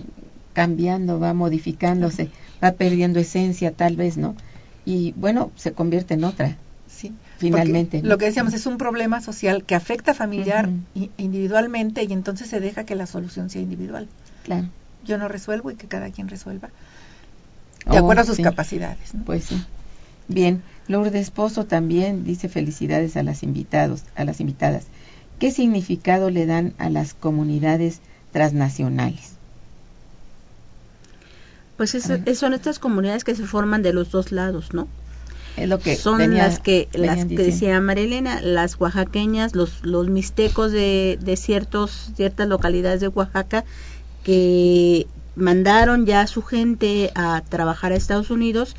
cambiando, va modificándose, va perdiendo esencia tal vez, ¿no? Y bueno, se convierte en otra. Sí, Finalmente. Lo que decíamos es un problema social que afecta familiar individualmente y entonces se deja que la solución sea individual. Claro. Yo no resuelvo y que cada quien resuelva de Oh, acuerdo a sus sí. capacidades. ¿no? Pues sí. Bien, Lourdes Pozo también dice felicidades a las invitados, a las invitadas. ¿Qué significado le dan a las comunidades transnacionales? Pues es- son estas comunidades que se forman de los dos lados, ¿no? Es lo que son venía- las que las venían que diciendo. decía Marilena, las oaxaqueñas, los los mixtecos de, de ciertos ciertas localidades de Oaxaca que mandaron ya a su gente a trabajar a Estados Unidos,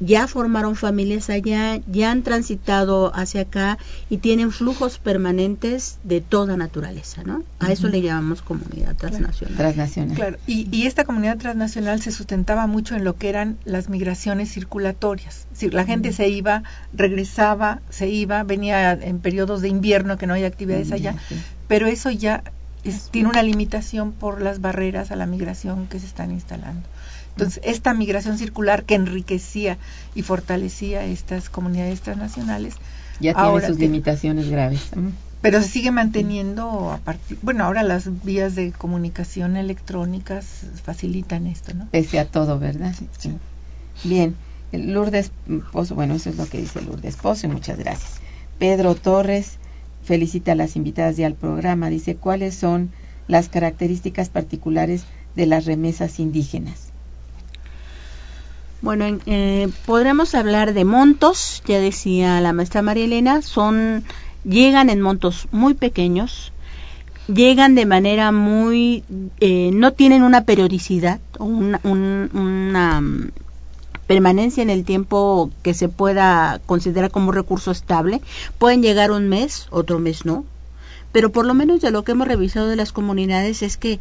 ya formaron familias allá, ya han transitado hacia acá y tienen flujos permanentes de toda naturaleza, ¿no? A eso le llamamos comunidad transnacional. transnacional. Claro, y, y esta comunidad transnacional se sustentaba mucho en lo que eran las migraciones circulatorias. Decir, la gente se iba, regresaba, se iba, venía en periodos de invierno que no hay actividades Mm, allá, pero eso ya es- tiene una limitación por las barreras a la migración que se están instalando. Entonces, esta migración circular que enriquecía y fortalecía estas comunidades transnacionales, Ya tiene sus tiene- limitaciones graves. Mm. pero se sigue manteniendo a partir, bueno, ahora las vías de comunicación electrónicas facilitan esto, ¿no? Pese a todo, ¿verdad? Sí. Bien, Lourdes Pozo, bueno, eso es lo que dice Lourdes Pozo, y muchas gracias. Pedro Torres felicita a las invitadas y al programa. Dice, ¿cuáles son las características particulares de las remesas indígenas? Bueno, en- eh, podremos hablar de montos, ya decía la maestra María Elena, son llegan en montos muy pequeños, llegan de manera muy, eh, no tienen una periodicidad una, un- una permanencia en el tiempo que se pueda considerar como un recurso estable. Pueden llegar un mes, otro mes no, pero por lo menos de lo que hemos revisado de las comunidades es que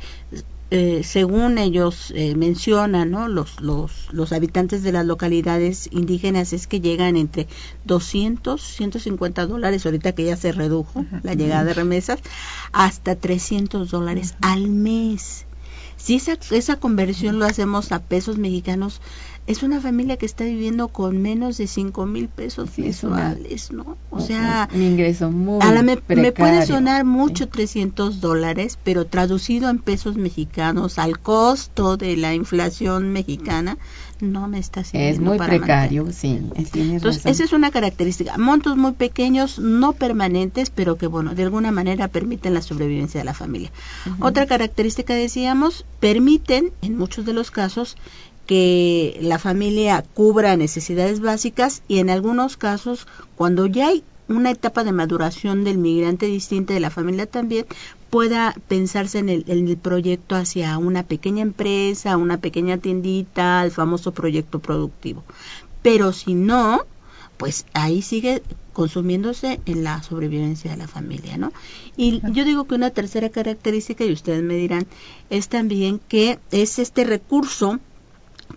eh, según ellos eh, mencionan, ¿no? Los, los, los habitantes de las localidades indígenas es que llegan entre 200, 150 dólares, ahorita que ya se redujo la llegada de remesas, hasta 300 dólares al mes. Si esa, esa conversión lo hacemos a pesos mexicanos, es una familia que está viviendo con menos de cinco mil pesos Sí, una- mensuales, ¿no? O sea, un ingreso muy a la me, me puede precario. sonar mucho Sí. 300 dólares, pero traducido en pesos mexicanos al costo de la inflación mexicana, no me está sirviendo Es muy para precario, mantener. sí, Entonces, razón. esa es una característica. Montos muy pequeños, no permanentes, pero que, bueno, de alguna manera permiten la sobrevivencia de la familia. Otra característica, decíamos, permiten, en muchos de los casos, que la familia cubra necesidades básicas y en algunos casos, cuando ya hay una etapa de maduración del migrante distinta de la familia también, pueda pensarse en el, en el proyecto hacia una pequeña empresa, una pequeña tiendita, el famoso proyecto productivo. Pero si no, pues ahí sigue consumiéndose en la sobrevivencia de la familia, ¿no? Y yo digo que una tercera característica, y ustedes me dirán, es también que es este recurso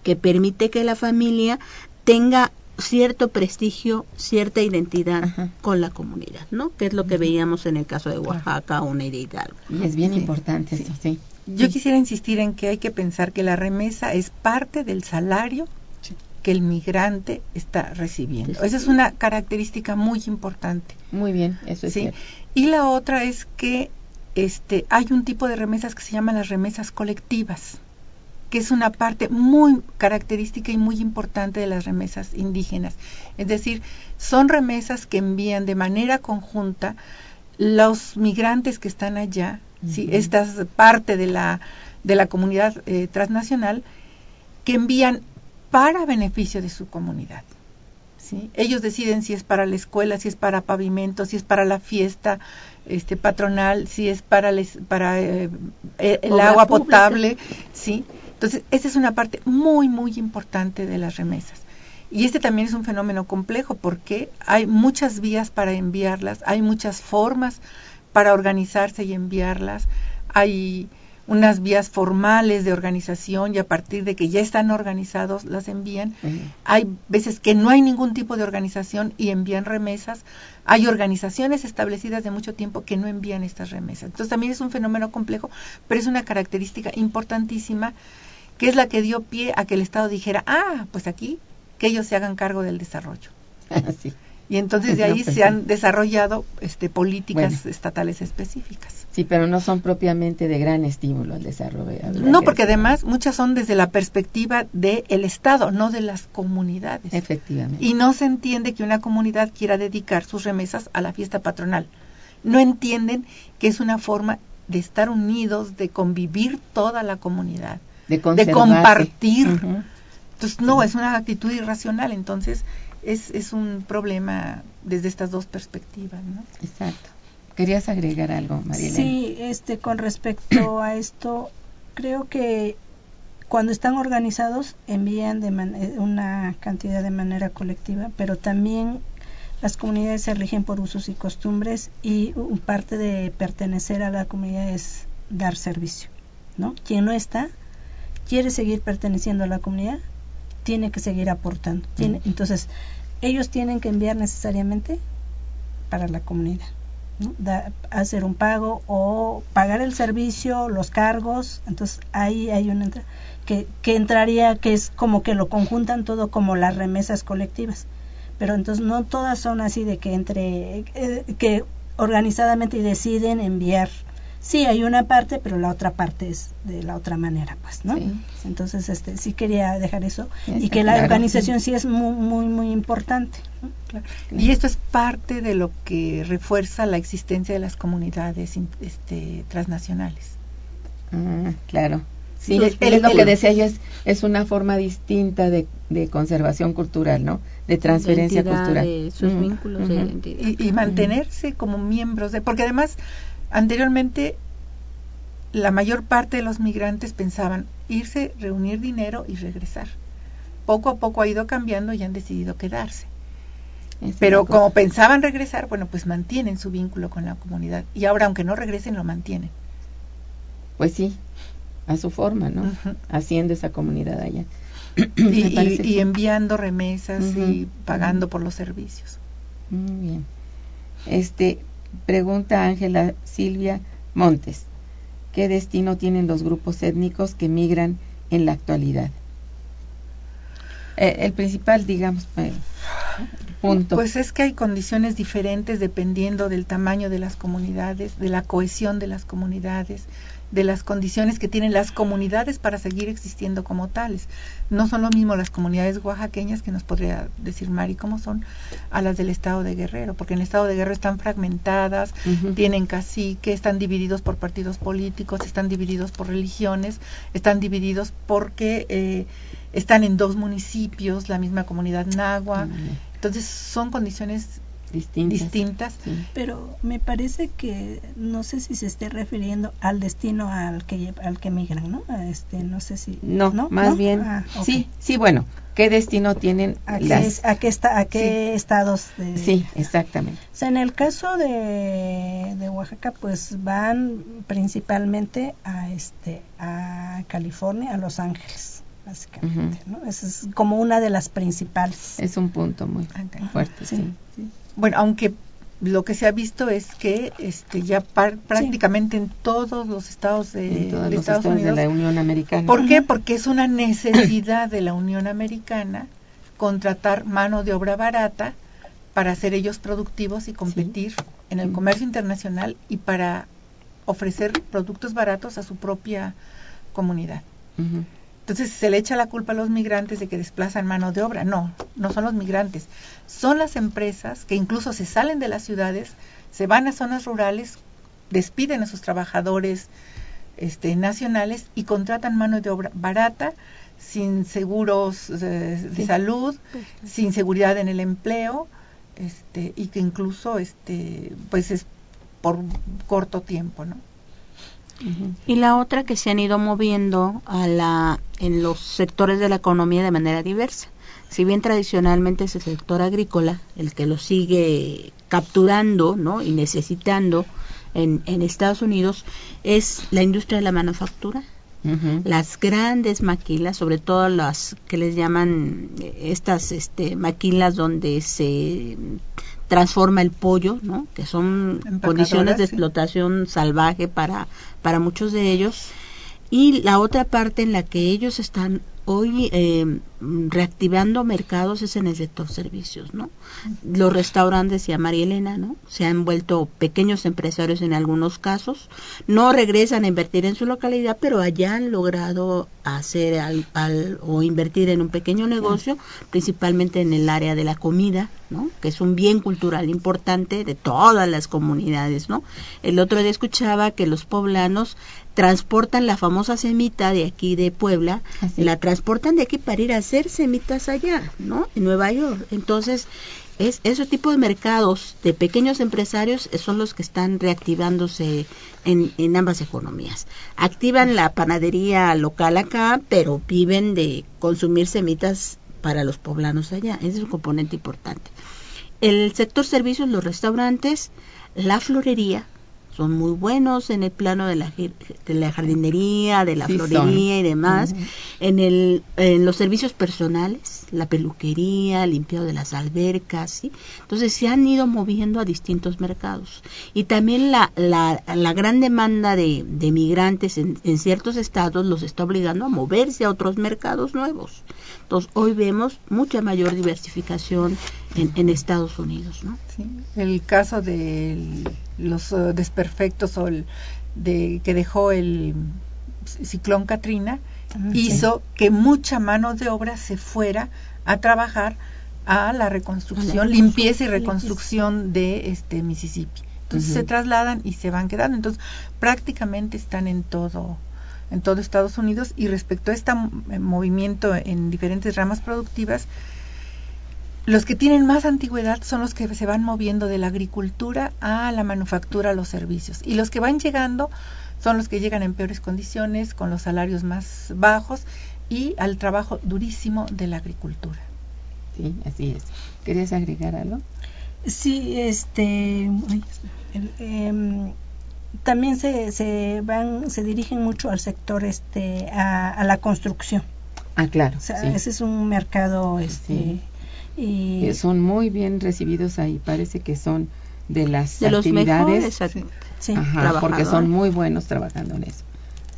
que permite que la familia tenga cierto prestigio, cierta identidad Ajá. con la comunidad, ¿no? Que es lo que veíamos en el caso de Oaxaca o Hidalgo. Y es bien Sí, importante sí. eso, sí. Yo quisiera insistir en que hay que pensar que la remesa es parte del salario que el migrante está recibiendo. Esa es una característica muy importante. Muy bien, eso es. Y la otra es que este, hay un tipo de remesas que se llaman las remesas colectivas, que es una parte muy característica y muy importante de las remesas indígenas. Es decir, son remesas que envían de manera conjunta los migrantes que están allá, ¿sí? Ujú. esta es parte de la, de la comunidad eh, transnacional, que envían para beneficio de su comunidad. ¿sí? Ellos deciden si es para la escuela, si es para pavimento, si es para la fiesta este, patronal, si es para, les- para eh, eh, el Obra agua pública. potable. ¿sí? Entonces, esa es una parte muy, muy importante de las remesas. Y este también es un fenómeno complejo porque hay muchas vías para enviarlas, hay muchas formas para organizarse y enviarlas, hay unas vías formales de organización y a partir de que ya están organizados las envían. Hay veces que no hay ningún tipo de organización y envían remesas. Hay organizaciones establecidas de mucho tiempo que no envían estas remesas. Entonces también es un fenómeno complejo, pero es una característica importantísima que es la que dio pie a que el Estado dijera, ah, pues aquí que ellos se hagan cargo del desarrollo. Sí. Y entonces de ahí pues se han desarrollado este, políticas Bueno. estatales específicas. Sí, pero no son propiamente de gran estímulo al desarrollo. No, que porque además muchas son desde la perspectiva del Estado, no de las comunidades. Efectivamente. Y no se entiende que una comunidad quiera dedicar sus remesas a la fiesta patronal. No entienden que es una forma de estar unidos, de convivir toda la comunidad. De, compartir. Entonces, no, es una actitud irracional. Entonces, es, es un problema desde estas dos perspectivas, ¿no? Exacto. ¿Querías agregar algo, María Sí, este, con respecto a esto, creo que cuando están organizados envían de man- eh, una cantidad de manera colectiva, pero también las comunidades se rigen por usos y costumbres y un parte de pertenecer a la comunidad es dar servicio, ¿no? Quien no está quiere seguir perteneciendo a la comunidad, tiene que seguir aportando. Tiene, entonces, ellos tienen que enviar necesariamente para la comunidad. ¿no? Da- hacer un pago o pagar el servicio, los cargos, entonces ahí hay entra- que, que entraría, que es como que lo conjuntan todo como las remesas colectivas, pero entonces no todas son así de que entre, eh, que organizadamente deciden enviar. Sí, hay una parte, pero la otra parte es de la otra manera, pues, ¿no? Sí. Entonces, este, sí quería dejar eso Sí, y que la claro. organización sí es muy, muy, muy importante. ¿no? Claro. Y esto es parte de lo que refuerza la existencia de las comunidades este, transnacionales. Ah, claro. Sí, es, lo que decía yo, es, es una forma distinta de, de conservación cultural, ¿no? De transferencia cultural. de sus Mm, vínculos de identidad. Y, y mantenerse como miembros de... Porque además, anteriormente, la mayor parte de los migrantes pensaban irse, reunir dinero y regresar. Poco a poco ha ido cambiando y han decidido quedarse. Es Pero cosa. como pensaban regresar, bueno, pues mantienen su vínculo con la comunidad. Y ahora, aunque no regresen, lo mantienen. Pues sí, a su forma, ¿no? Haciendo esa comunidad allá. y, enviando remesas y pagando por los servicios. Muy bien. Este, pregunta Ángela Silvia Montes. ¿Qué destino tienen los grupos étnicos que migran en la actualidad? Eh, el principal, digamos, eh, punto. Pues es que hay condiciones diferentes dependiendo del tamaño de las comunidades, de la cohesión de las comunidades, de las condiciones que tienen las comunidades para seguir existiendo como tales. No son lo mismo las comunidades oaxaqueñas que nos podría decir Mari cómo son a las del estado de Guerrero, porque en el estado de Guerrero están fragmentadas, Ujú. tienen cacique, están divididos por partidos políticos, están divididos por religiones, están divididos porque eh, están en dos municipios, la misma comunidad bien. Entonces son condiciones distintas. distintas. Sí. Pero me parece que no sé si se esté refiriendo al destino al que al que migran, ¿no? A Este, no sé si No, más ¿No? bien, Ah, sí, sí, bueno, ¿qué destino tienen ¿A qué, las? a qué está, a qué estados? De, Sí, exactamente. O sea, en el caso de, de Oaxaca, pues van principalmente a este a California, a Los Ángeles, básicamente, ¿no? Esa es como una de las principales. Es un punto muy fuerte, sí. Sí. Bueno, aunque lo que se ha visto es que este ya par- prácticamente en todos los estados de, Estados estados Unidos. de la Unión Americana. ¿Por qué? Porque es una necesidad de la Unión Americana contratar mano de obra barata para ser ellos productivos y competir en el Mm. comercio internacional y para ofrecer productos baratos a su propia comunidad. Entonces se le echa la culpa a los migrantes de que desplazan mano de obra. No, no son los migrantes. Son las empresas que incluso se salen de las ciudades, se van a zonas rurales, despiden a sus trabajadores este, nacionales y contratan mano de obra barata, sin seguros eh, de Sí. salud, sin seguridad en el empleo, este, y que incluso este, pues es por corto tiempo, ¿no? Y la otra que se han ido moviendo a la, en los sectores de la economía de manera diversa. Si bien tradicionalmente es el sector agrícola el que lo sigue capturando ¿no? y necesitando en, en Estados Unidos, es la industria de la manufactura, las grandes maquilas, sobre todo las que les llaman eh, estas este, maquilas donde se transforma el pollo, ¿no? que son condiciones de sí. explotación salvaje para, para muchos de ellos. Y la otra parte en la que ellos están hoy eh, reactivando mercados es en el sector servicios, ¿no? Los restaurantes, y a María Elena, ¿no? Se han vuelto pequeños empresarios en algunos casos, no regresan a invertir en su localidad, pero allá han logrado hacer al, al- o invertir en un pequeño negocio, principalmente en el área de la comida, ¿no? Que es un bien cultural importante de todas las comunidades, ¿no? El otro día escuchaba que los poblanos transportan la famosa semita de aquí de Puebla, Así. la transportan de aquí para ir a hacer semitas allá, ¿no? En Nueva York. Entonces, es ese tipo de mercados de pequeños empresarios eh, son los que están reactivándose en, en ambas economías. Activan la panadería local acá, pero viven de consumir semitas para los poblanos allá. Ese es un componente importante. El sector servicios, los restaurantes, la florería, son muy buenos en el plano de la, de la jardinería, de la Sí florería son. y demás. En, el, en los servicios personales, la peluquería, limpiado de las albercas, ¿sí? Entonces se han ido moviendo a distintos mercados. Y también la, la, la gran demanda de, de migrantes en, en ciertos estados los está obligando a moverse a otros mercados nuevos. Entonces hoy vemos mucha mayor diversificación en, en Estados Unidos, ¿no? Sí, el caso de los eh, desperfectos o el de que dejó el ciclón Katrina Ah, hizo que mucha mano de obra se fuera a trabajar a la reconstrucción, la limpieza y reconstru- reconstrucción de este Mississippi. Entonces se trasladan y se van quedando. Entonces prácticamente están en todo en todo Estados Unidos y respecto a este movimiento en diferentes ramas productivas, los que tienen más antigüedad son los que se van moviendo de la agricultura a la manufactura, a los servicios. Y los que van llegando son los que llegan en peores condiciones, con los salarios más bajos y al trabajo durísimo de la agricultura. Sí, así es. ¿Querías agregar algo? Sí, este, em, también se, se van, se dirigen mucho al sector, este, a, a la construcción. Ah, claro. O sea, sí. ese es un mercado, este, y son muy bien recibidos ahí. Parece que son de las De los mejores sí. Ajá, porque son muy buenos trabajando en eso.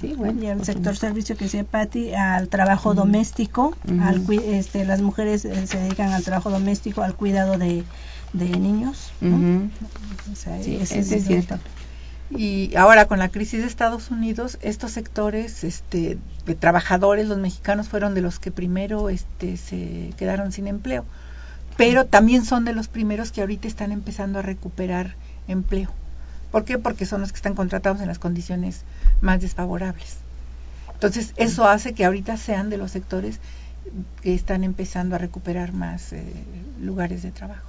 Sí, bueno. y al pues, sector servicio que decía Patti, al trabajo doméstico, Ujú. al cui- este, las mujeres eh, se dedican al trabajo doméstico, al cuidado de, de niños. O sea, Sí, ese ese es cierto. Y ahora con la crisis de Estados Unidos, estos sectores este, de trabajadores, los mexicanos fueron de los que primero este, se quedaron sin empleo, pero también son de los primeros que ahorita están empezando a recuperar empleo. ¿Por qué? Porque son los que están contratados en las condiciones más desfavorables. Entonces, eso hace que ahorita sean de los sectores que están empezando a recuperar más eh, lugares de trabajo.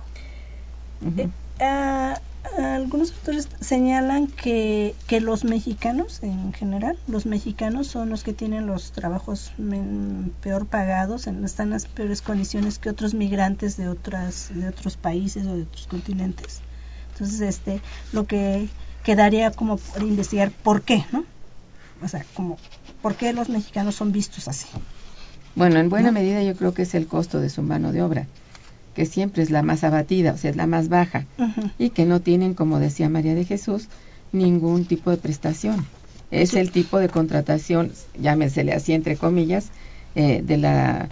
Algunos autores señalan que, que los mexicanos en general, los mexicanos son los que tienen los trabajos men- peor pagados, en, están en las peores condiciones que otros migrantes de otras de otros países o de otros continentes. Entonces, este, lo que quedaría como por investigar por qué, ¿no? O sea, como por qué los mexicanos son vistos así. Bueno, en buena ¿no? medida yo creo que es el costo de su mano de obra, que siempre es la más abatida, o sea, es la más baja, y que no tienen, como decía María de Jesús, ningún tipo de prestación. Es el tipo de contratación, llámesele así entre comillas, eh, de la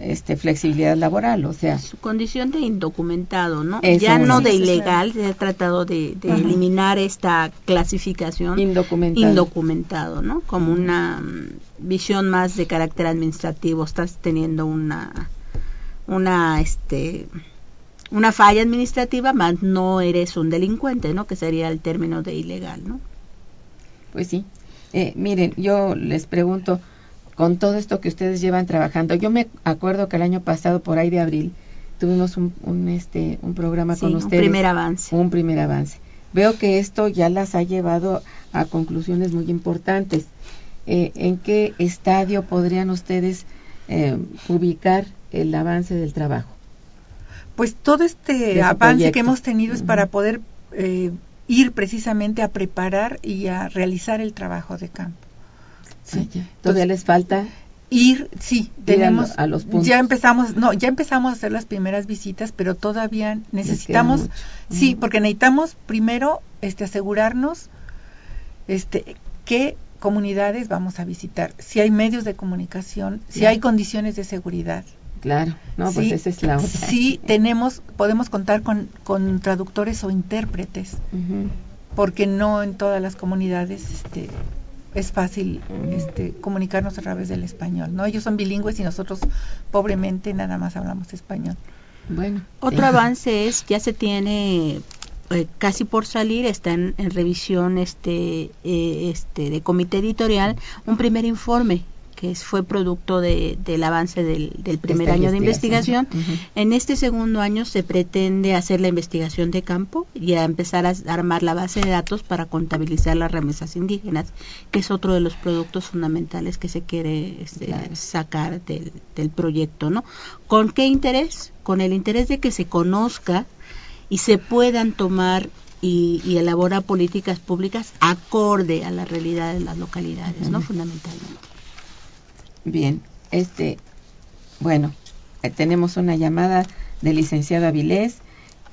este, flexibilidad laboral, o sea, su condición de indocumentado, ¿no? Ya no de ilegal, se ha tratado de, eliminar esta clasificación indocumentado. indocumentado, ¿no? Como una mm, visión más de carácter administrativo, estás teniendo una una este una falla administrativa, más no eres un delincuente, ¿no? Que sería el término de ilegal, ¿no? Pues sí. Eh, miren, yo les pregunto, con todo esto que ustedes llevan trabajando, yo me acuerdo que el año pasado, por ahí de abril, tuvimos un, un, este, un programa Sí, con un ustedes. primer avance. Un primer avance. Veo que esto ya las ha llevado a conclusiones muy importantes. Eh, ¿En qué estadio podrían ustedes eh, ubicar el avance del trabajo? Pues todo este avance proyecto. que hemos tenido es para poder eh, ir precisamente a preparar y a realizar el trabajo de campo. Sí. Todavía les falta. Ir, sí, Ir a lo- tenemos, a los puntos. ya empezamos, no, ya empezamos a hacer las primeras visitas, pero todavía necesitamos, sí, porque necesitamos primero, este, asegurarnos, este, qué comunidades vamos a visitar, si hay medios de comunicación, si hay condiciones de seguridad, Claro, no, pues Sí, esa es la otra. Sí, tenemos, podemos contar con, con traductores o intérpretes, porque no en todas las comunidades este, es fácil este, comunicarnos a través del español. ¿no? Ellos son bilingües y nosotros pobremente nada más hablamos español. Bueno. Otro avance es, ya se tiene eh, casi por salir, está en, en revisión este, eh, este de comité editorial, un primer informe que fue producto de, del avance del, del primer Esta año de investigación. En este segundo año se pretende hacer la investigación de campo y a empezar a armar la base de datos para contabilizar las remesas indígenas, que es otro de los productos fundamentales que se quiere este, Claro. sacar del, del proyecto, ¿no? ¿Con qué interés? Con el interés de que se conozca y se puedan tomar y, y elaborar políticas públicas acorde a la realidad de las localidades, ¿no? Fundamentalmente. Bien, este, bueno, eh, tenemos una llamada del licenciado Avilés,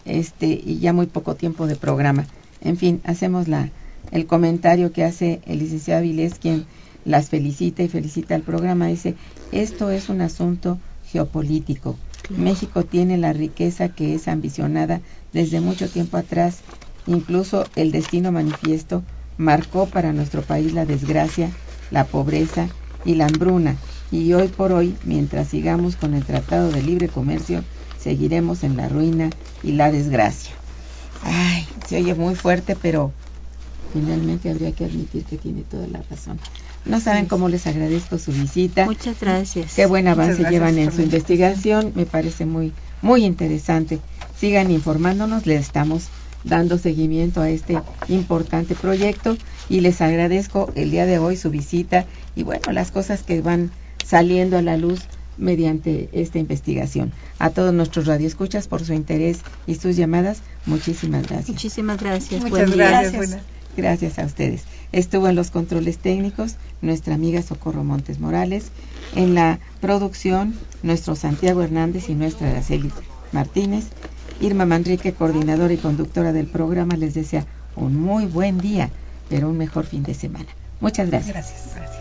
este, y ya muy poco tiempo de programa. En fin, hacemos la, el comentario que hace el licenciado Avilés, quien las felicita y felicita al programa. Dice, esto es un asunto geopolítico. México tiene la riqueza que es ambicionada desde mucho tiempo atrás. Incluso el destino manifiesto marcó para nuestro país la desgracia, la pobreza y la hambruna. Y hoy por hoy, mientras sigamos con el Tratado de Libre Comercio, seguiremos en la ruina y la desgracia. Ay, se oye muy fuerte, pero finalmente habría que admitir que tiene toda la razón. No saben cómo les agradezco su visita. Muchas gracias. Qué buen avance llevan en su investigación, me parece muy muy interesante. Sigan informándonos, les estamos dando seguimiento a este importante proyecto y les agradezco el día de hoy su visita y bueno, las cosas que van saliendo a la luz mediante esta investigación. A todos nuestros radioescuchas por su interés y sus llamadas, muchísimas gracias. Muchísimas gracias. Muchas Buen gracias. Gracias a ustedes. Estuvo en los controles técnicos nuestra amiga Socorro Montes Morales, en la producción nuestro Santiago Hernández y nuestra Araceli Martínez. Irma Manrique, coordinadora y conductora del programa, les desea un muy buen día, pero un mejor fin de semana. Muchas gracias. Gracias. gracias.